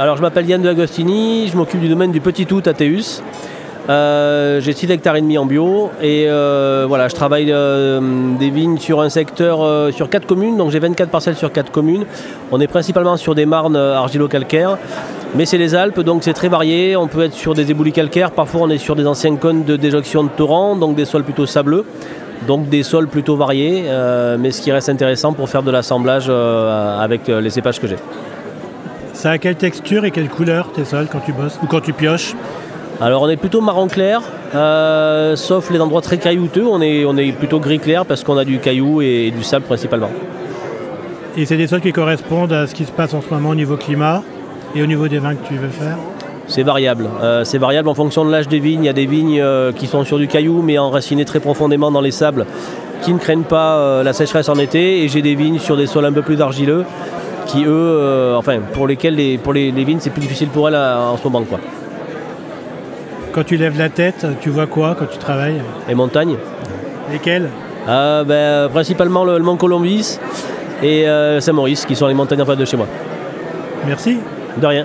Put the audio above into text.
Alors je m'appelle Yann de Agostini, je m'occupe du domaine du Petit Tout à Théus. Euh, j'ai 6 hectares et demi en bio et euh, voilà, je travaille euh, des vignes sur un secteur sur 4 communes, donc j'ai 24 parcelles sur 4 communes. On est principalement sur des marnes argilo-calcaires, mais c'est les Alpes, donc c'est très varié. On peut être sur des éboulis calcaires, parfois on est sur des anciens cônes de déjection de torrent, donc des sols plutôt sableux. Donc des sols plutôt variés, mais ce qui reste intéressant pour faire de l'assemblage avec les cépages que j'ai. Ça a quelle texture et quelle couleur tes sols quand tu bosses ou quand tu pioches alors on est plutôt marron clair, euh, sauf les endroits très caillouteux, on est, on est plutôt gris clair parce qu'on a du caillou et, du sable principalement. Et c'est des sols qui correspondent à ce qui se passe en ce moment au niveau climat et au niveau des vins que tu veux faire c'est variable. Euh, c'est variable en fonction de l'âge des vignes. Il y a des vignes euh, qui sont sur du caillou mais enracinées très profondément dans les sables qui ne craignent pas la sécheresse en été. Et j'ai des vignes sur des sols un peu plus argileux qui eux, enfin pour lesquels les, pour les, vignes c'est plus difficile pour elles en ce moment. Quoi. Quand tu lèves la tête, tu vois quoi quand tu travailles? Les montagnes. Lesquelles? Euh, ben, Principalement le, Mont Colombis et euh, Saint-Maurice, qui sont les montagnes en face de chez moi. Merci. De rien.